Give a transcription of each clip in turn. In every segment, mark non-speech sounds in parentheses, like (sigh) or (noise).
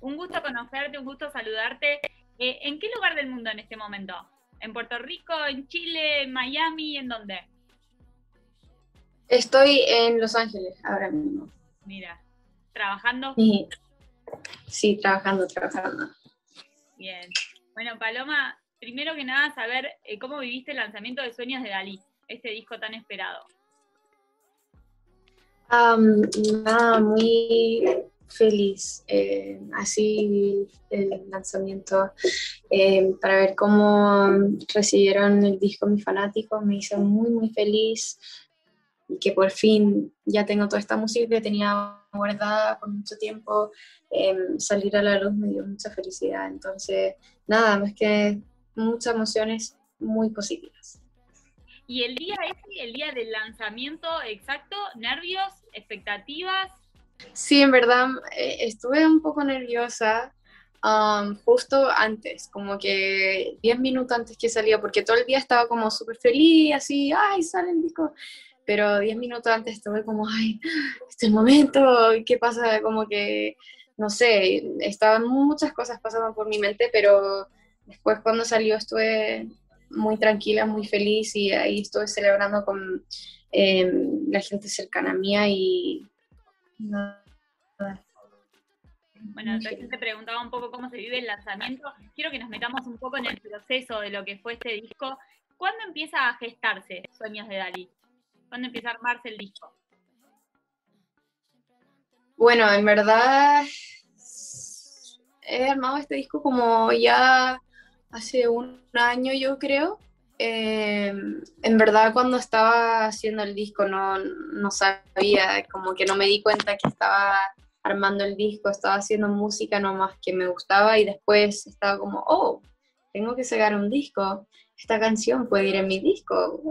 Un gusto conocerte, un gusto saludarte. Eh, ¿En qué lugar del mundo en este momento? ¿En Puerto Rico, en Chile, en Miami, en dónde? Estoy en Los Ángeles ahora mismo. Mira, ¿trabajando? Sí, sí trabajando, trabajando. Bien. Bueno, Paloma, primero que nada, saber eh, cómo viviste el lanzamiento de Sueños de Dalí, este disco tan esperado. Nada, muy feliz. Eh, así el lanzamiento eh, para ver cómo recibieron el disco mis fanáticos. Me hizo muy, muy feliz y que por fin ya tengo toda esta música que tenía guardada por mucho tiempo. Em, salir a la luz me dio mucha felicidad. Entonces, nada, más que muchas emociones muy positivas. Y el día ese, el día del lanzamiento exacto, nervios, expectativas. Sí, en verdad eh, estuve un poco nerviosa um, justo antes, como que 10 minutos antes que salía, porque todo el día estaba como súper feliz, así, ay, sale el disco. Pero 10 minutos antes estuve como, ay, este momento, ¿qué pasa? Como que, no sé, estaban muchas cosas pasando por mi mente, pero después cuando salió estuve muy tranquila, muy feliz y ahí estuve celebrando con em, la gente cercana a mía y Bueno, entonces te preguntaba un poco cómo se vive el lanzamiento. Quiero que nos metamos un poco en el proceso de lo que fue este disco. ¿Cuándo empieza a gestarse Sueños de Dalí? ¿Cuándo empieza a armarse el disco? Bueno, en verdad he armado este disco como ya hace un año, yo creo. Em, en verdad cuando estaba haciendo el disco no, no sabía, como que no me di cuenta que estaba armando el disco, estaba haciendo música nomás que me gustaba y después estaba como, oh, tengo que sacar un disco, esta canción puede ir en mi disco.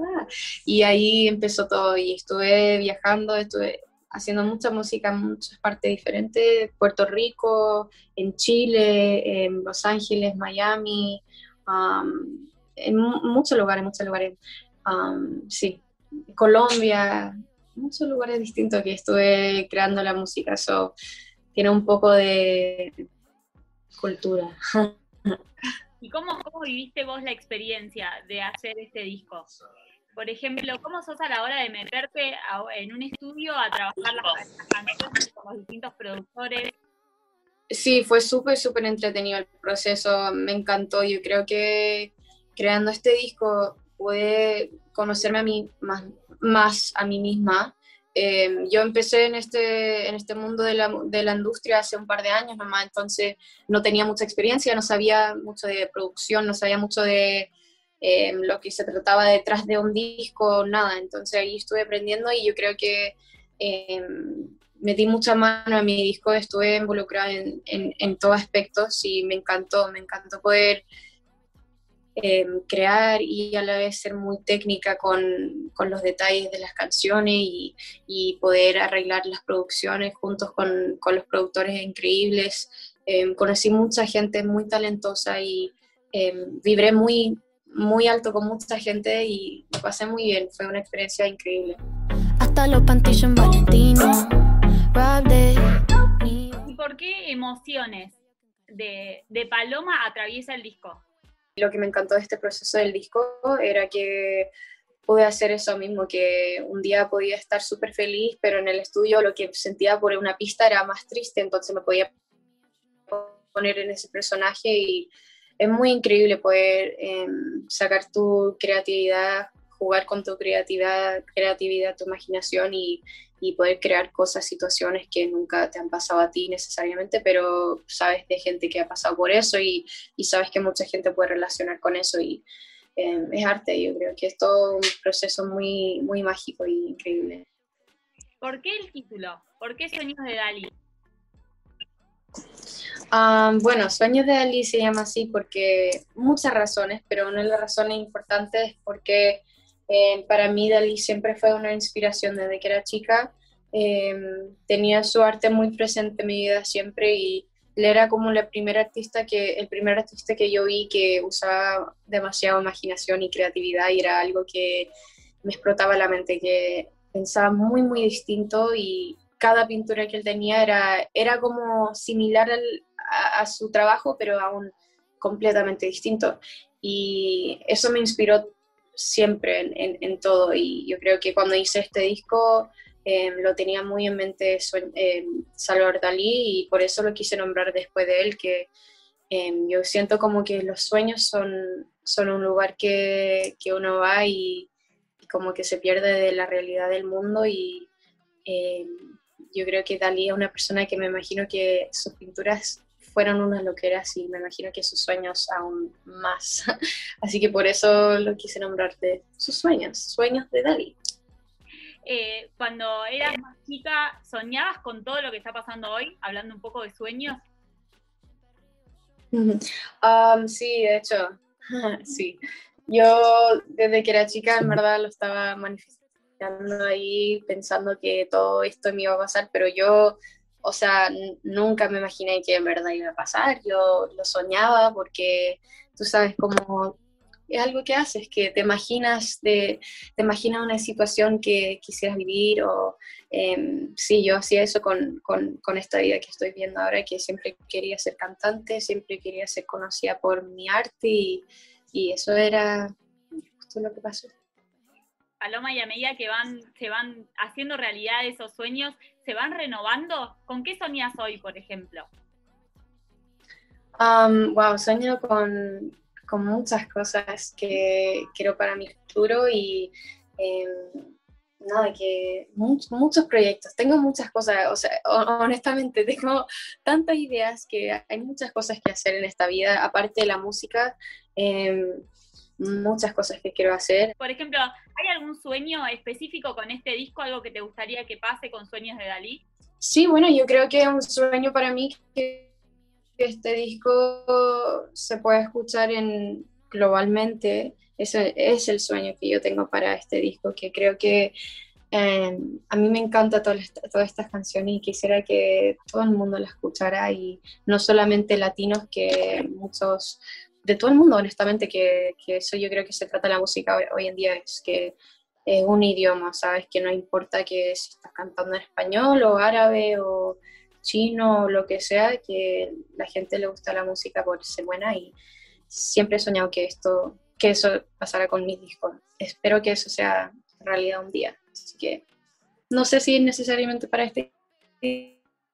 Y ahí empezó todo y estuve viajando, estuve haciendo mucha música en muchas partes diferentes, Puerto Rico, en Chile, en Los Ángeles, Miami, en muchos lugares, muchos lugares, sí, Colombia, muchos lugares distintos que estuve creando la música, eso tiene un poco de cultura. (laughs) ¿Y cómo, cómo viviste vos la experiencia de hacer este disco? Por ejemplo, ¿cómo sos a la hora de meterte en un estudio a trabajar las, canciones con los distintos productores? Sí, fue súper, súper entretenido el proceso, me encantó. Yo creo que creando este disco pude conocerme a mí más, más a mí misma. Em, yo empecé en este, en este mundo de la, de la, industria hace un par de años nomás, entonces no tenía mucha experiencia, no sabía mucho de producción, no sabía mucho de em, lo que se trataba detrás de un disco, nada. Entonces ahí estuve aprendiendo y yo creo que em, metí mucha mano a mi disco, estuve involucrada en, en, en todos aspectos y me encantó, me encantó poder eh, crear y a la vez ser muy técnica con, con los detalles de las canciones y, y, poder arreglar las producciones juntos con, con los productores increíbles. Eh, conocí mucha gente muy talentosa y eh, vibré muy, muy alto con mucha gente y lo pasé muy bien, fue una experiencia increíble. Hasta los pantillos en Valentino, ¿Y por qué emociones de, de Paloma atraviesa el disco? Lo que me encantó de este proceso del disco era que pude hacer eso mismo, que un día podía estar súper feliz, pero en el estudio lo que sentía por una pista era más triste, entonces me podía poner en ese personaje y es muy increíble poder em, sacar tu creatividad, jugar con tu creatividad, creatividad, tu imaginación y, poder crear cosas, situaciones que nunca te han pasado a ti necesariamente, pero sabes de gente que ha pasado por eso y, sabes que mucha gente puede relacionar con eso y eh, es arte, yo creo que es todo un proceso muy, muy mágico y increíble. ¿Por qué el título? ¿Por qué Sueños de Dalí? Bueno, Sueños de Dalí se llama así porque muchas razones, pero una de las razones importantes es porque eh, para mí Dalí siempre fue una inspiración desde que era chica. Eh, tenía su arte muy presente en mi vida siempre y él era como la primera artista que, el primer artista que yo vi que usaba demasiada imaginación y creatividad y era algo que me explotaba la mente, que pensaba muy, muy distinto y cada pintura que él tenía era, era como similar a, su trabajo, pero aún completamente distinto. Y eso me inspiró siempre en, todo. Y yo creo que cuando hice este disco em, lo tenía muy en mente eh, Salvador Dalí y por eso lo quise nombrar después de él, que em, yo siento como que los sueños son, son un lugar que, que uno va y, como que se pierde de la realidad del mundo y yo creo que Dalí es una persona que me imagino que sus pinturas fueron unas loqueras y me imagino que sus sueños aún más. (laughs) Así que por eso lo quise nombrar de sus sueños, sueños de Dalí. Eh, cuando eras más chica, ¿soñabas con todo lo que está pasando hoy? Hablando un poco de sueños. Um, sí, de hecho, (laughs) sí. Yo desde que era chica en verdad lo estaba manifestando ahí pensando que todo esto me iba a pasar, pero yo o sea, nunca me imaginé que en verdad iba a pasar, yo lo soñaba porque tú sabes cómo es algo que haces, que te imaginas, de, te imaginas una situación que quisieras vivir o em, sí, yo hacía eso con, con, esta vida que estoy viendo ahora, que siempre quería ser cantante, siempre quería ser conocida por mi arte y, eso era justo lo que pasó. Paloma, y a que van, se van haciendo realidad esos sueños, ¿se van renovando? ¿Con qué soñas hoy, por ejemplo? wow, sueño con, muchas cosas que quiero para mi futuro y em, nada, que muchos proyectos, tengo muchas cosas, o sea, honestamente (laughs) tengo tantas ideas que hay muchas cosas que hacer en esta vida, aparte de la música. Em, muchas cosas que quiero hacer. Por ejemplo, ¿hay algún sueño específico con este disco, algo que te gustaría que pase con Sueños de Dalí? Sí, bueno, yo creo que es un sueño para mí que este disco se pueda escuchar en, globalmente. Ese es el sueño que yo tengo para este disco, que creo que em, a mí me encanta todas, todas estas canciones y quisiera que todo el mundo la escuchara y no solamente latinos, que muchos de todo el mundo, honestamente, que, eso yo creo que se trata la música hoy, en día, es que es un idioma, ¿sabes? Que no importa que si estás cantando en español o árabe o chino o lo que sea, que la gente le gusta la música por ser buena y siempre he soñado que esto, que eso pasara con mis discos. Espero que eso sea realidad un día. Así que no sé si es necesariamente para este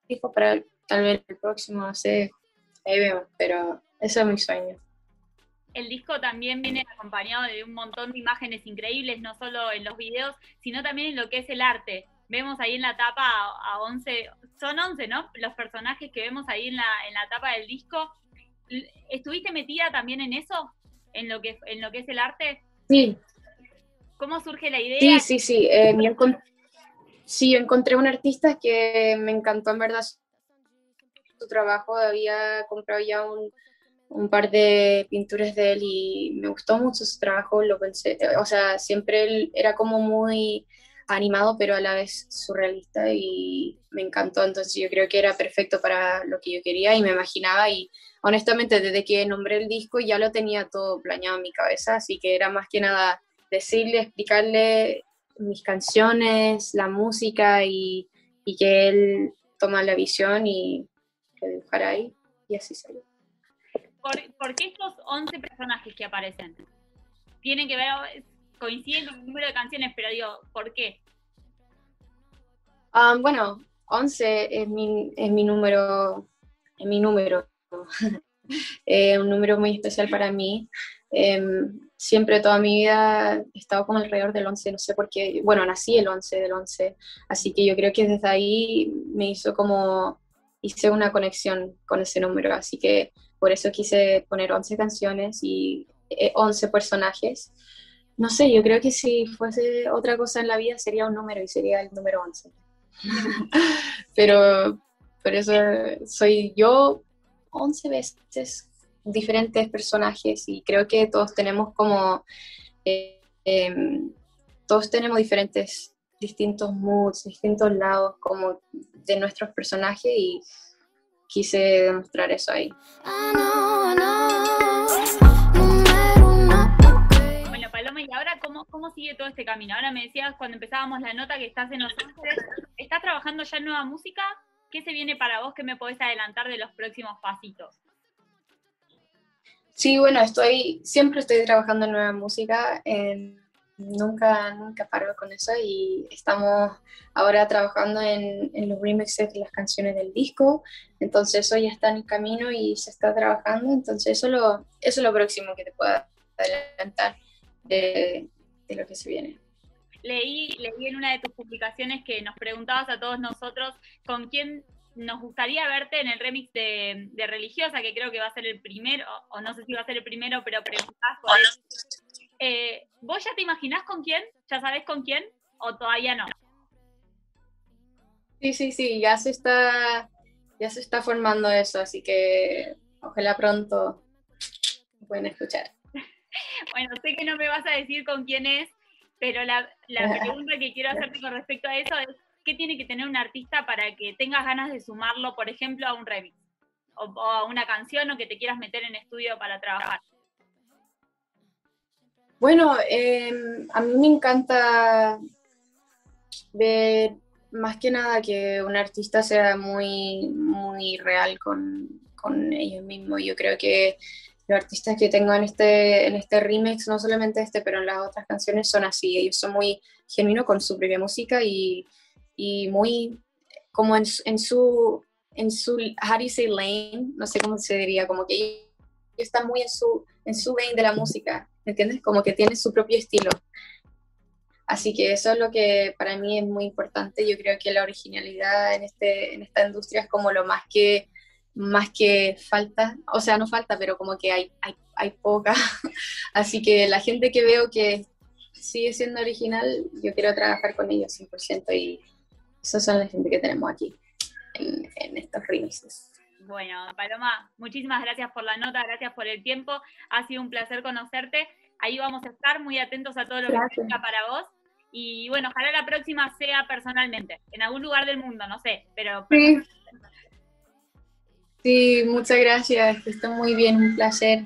disco, para tal vez el próximo, no sé, ahí vemos, pero ese es mi sueño el disco también viene acompañado de un montón de imágenes increíbles, no solo en los videos, sino también en lo que es el arte. Vemos ahí en la tapa a, 11, son 11, ¿no? Los personajes que vemos ahí en la, en la tapa del disco. ¿Estuviste metida también en eso? ¿En lo que, en lo que es el arte? Sí. ¿Cómo surge la idea? Sí, sí, sí. Eh, sí, yo encontré un artista que me encantó en verdad su trabajo. Había comprado ya un, un par de pinturas de él y me gustó mucho su trabajo, lo pensé, o sea, siempre él era como muy animado pero a la vez surrealista y me encantó, entonces yo creo que era perfecto para lo que yo quería y me imaginaba y honestamente desde que nombré el disco ya lo tenía todo planeado en mi cabeza, así que era más que nada decirle, explicarle mis canciones, la música y, y que él toma la visión y que dibujara ahí y así salió. ¿Por, qué estos 11 personajes que aparecen? Tienen que ver, coinciden con el número de canciones, pero digo, ¿por qué? Um, bueno, 11 es mi, es mi número, es mi número, (laughs) eh, un número muy especial para mí. Em, siempre toda mi vida he estado como alrededor del 11, no sé por qué, bueno, nací el 11 del 11, así que yo creo que desde ahí me hizo como, hice una conexión con ese número, así que por eso quise poner 11 canciones y 11 eh, personajes. No sé, yo creo que si fuese otra cosa en la vida sería un número y sería el número 11. (laughs) Pero por eso soy yo 11 veces diferentes personajes y creo que todos tenemos como, eh, em, todos tenemos diferentes, distintos moods, distintos lados como de nuestros personajes y quise demostrar eso ahí. Bueno, Paloma, ¿y ahora cómo, cómo sigue todo este camino? Ahora me decías cuando empezábamos la nota que estás en Los Ángeles, ¿estás trabajando ya en nueva música? ¿Qué se viene para vos? ¿Qué me podés adelantar de los próximos pasitos? Sí, bueno, estoy, siempre estoy trabajando en nueva música. Nunca, nunca paro con eso y estamos ahora trabajando en, en, los remixes de las canciones del disco. Entonces eso ya está en camino y se está trabajando. Entonces eso, lo, eso es lo próximo que te puedo adelantar de, de lo que se viene leí, leí en una de tus publicaciones que nos preguntabas a todos nosotros con quién nos gustaría verte en el remix de, Religiosa, que creo que va a ser el primero, o no sé si va a ser el primero, pero preguntás por eh, ¿Vos ya te imaginás con quién? ¿Ya sabés con quién? ¿O todavía no? Sí, sí, sí, ya se está, ya se está formando eso, así que ojalá pronto pueden escuchar. (laughs) bueno, sé que no me vas a decir con quién es, pero la, la (laughs) pregunta que quiero hacerte con respecto a eso es, ¿qué tiene que tener un artista para que tengas ganas de sumarlo, por ejemplo, a un remix? O, a una canción o que te quieras meter en estudio para trabajar. Bueno, em, a mí me encanta ver más que nada que un artista sea muy, muy real con, con ellos mismos. Yo creo que los artistas que tengo en este, en este remix, no solamente este, pero en las otras canciones son así. Ellos son muy genuinos con su propia música y, y muy como en, en, su, en su, how do you say lane, no sé cómo se diría, como que ellos están muy en su, en su vein de la música, ¿me entiendes? Como que tiene su propio estilo. Así que eso es lo que para mí es muy importante. Yo creo que la originalidad en, este, en esta industria es como lo más que, más que falta, o sea, no falta, pero como que hay, hay, hay poca. (laughs) Así que la gente que veo que sigue siendo original, yo quiero trabajar con ellos 100% y esas son la gente que tenemos aquí en, estos remixes. Bueno, Paloma, muchísimas gracias por la nota, gracias por el tiempo. Ha sido un placer conocerte. Ahí vamos a estar muy atentos a todo lo que tenga para vos. Y bueno, ojalá la próxima sea personalmente, en algún lugar del mundo, no sé, pero... Sí, sí muchas gracias, está muy bien, un placer.